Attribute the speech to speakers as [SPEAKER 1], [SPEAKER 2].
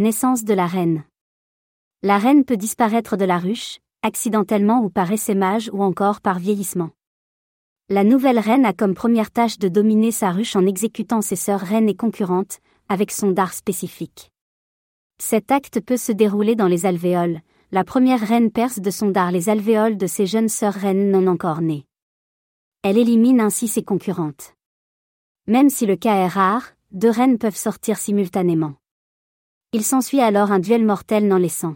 [SPEAKER 1] Naissance de la reine. La reine peut disparaître de la ruche, accidentellement ou par essaimage ou encore par vieillissement. La nouvelle reine a comme première tâche de dominer sa ruche en exécutant ses sœurs reines et concurrentes, avec son dard spécifique. Cet acte peut se dérouler dans les alvéoles, la première reine perce de son dard les alvéoles de ses jeunes sœurs reines non encore nées. Elle élimine ainsi ses concurrentes. Même si le cas est rare, deux reines peuvent sortir simultanément. Il s'ensuit alors un duel mortel non laissant.